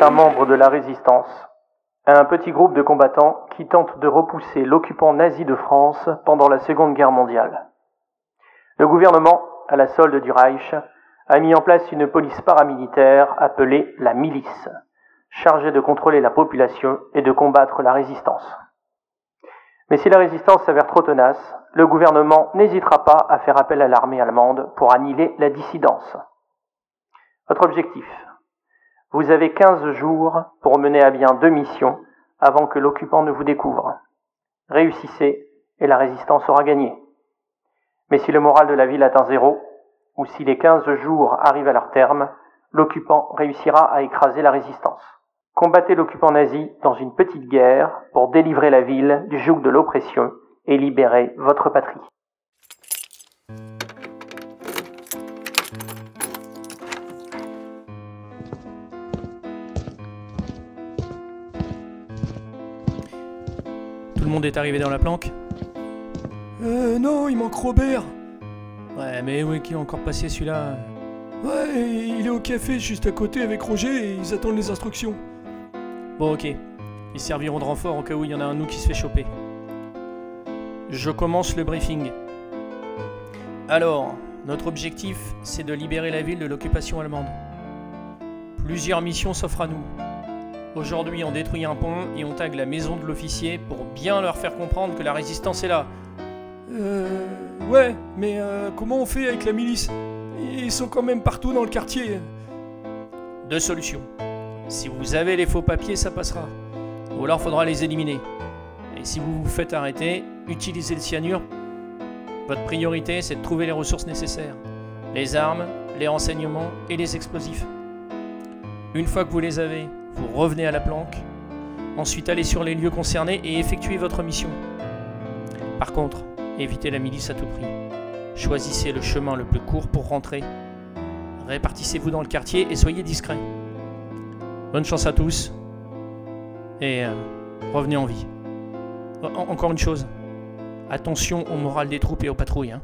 un membre de la résistance, un petit groupe de combattants qui tentent de repousser l'occupant nazi de France pendant la Seconde Guerre mondiale. Le gouvernement, à la solde du Reich, a mis en place une police paramilitaire appelée la milice, chargée de contrôler la population et de combattre la résistance. Mais si la résistance s'avère trop tenace, le gouvernement n'hésitera pas à faire appel à l'armée allemande pour annihiler la dissidence. Votre objectif? Vous avez 15 jours pour mener à bien deux missions avant que l'occupant ne vous découvre. Réussissez et la résistance aura gagné. Mais si le moral de la ville atteint zéro, ou si les 15 jours arrivent à leur terme, l'occupant réussira à écraser la résistance. Combattez l'occupant nazi dans une petite guerre pour délivrer la ville du joug de l'oppression et libérer votre patrie. Tout le monde est arrivé dans la planque Euh, non, il manque Robert. Ouais, mais où est qui est encore passé celui-là Ouais, il est au café juste à côté avec Roger et ils attendent les instructions. Bon, ok. Ils serviront de renfort au cas où il y en a un de nous qui se fait choper. Je commence le briefing. Alors, notre objectif, c'est de libérer la ville de l'occupation allemande. Plusieurs missions s'offrent à nous. Aujourd'hui, on détruit un pont et on tague la maison de l'officier pour bien leur faire comprendre que la résistance est là. Euh. Ouais, mais euh, comment on fait avec la milice? Ils sont quand même partout dans le quartier. Deux solutions. Si vous avez les faux papiers, ça passera. Ou alors faudra les éliminer. Et si vous vous faites arrêter, utilisez le cyanure. Votre priorité, c'est de trouver les ressources nécessaires. Les armes, les renseignements et les explosifs. Une fois que vous les avez, vous revenez à la planque. Ensuite, allez sur les lieux concernés et effectuez votre mission. Par contre, évitez la milice à tout prix. Choisissez le chemin le plus court pour rentrer. Répartissez-vous dans le quartier et soyez discrets. Bonne chance à tous. Et euh, revenez en vie. En- encore une chose. Attention au moral des troupes et aux patrouilles. hein.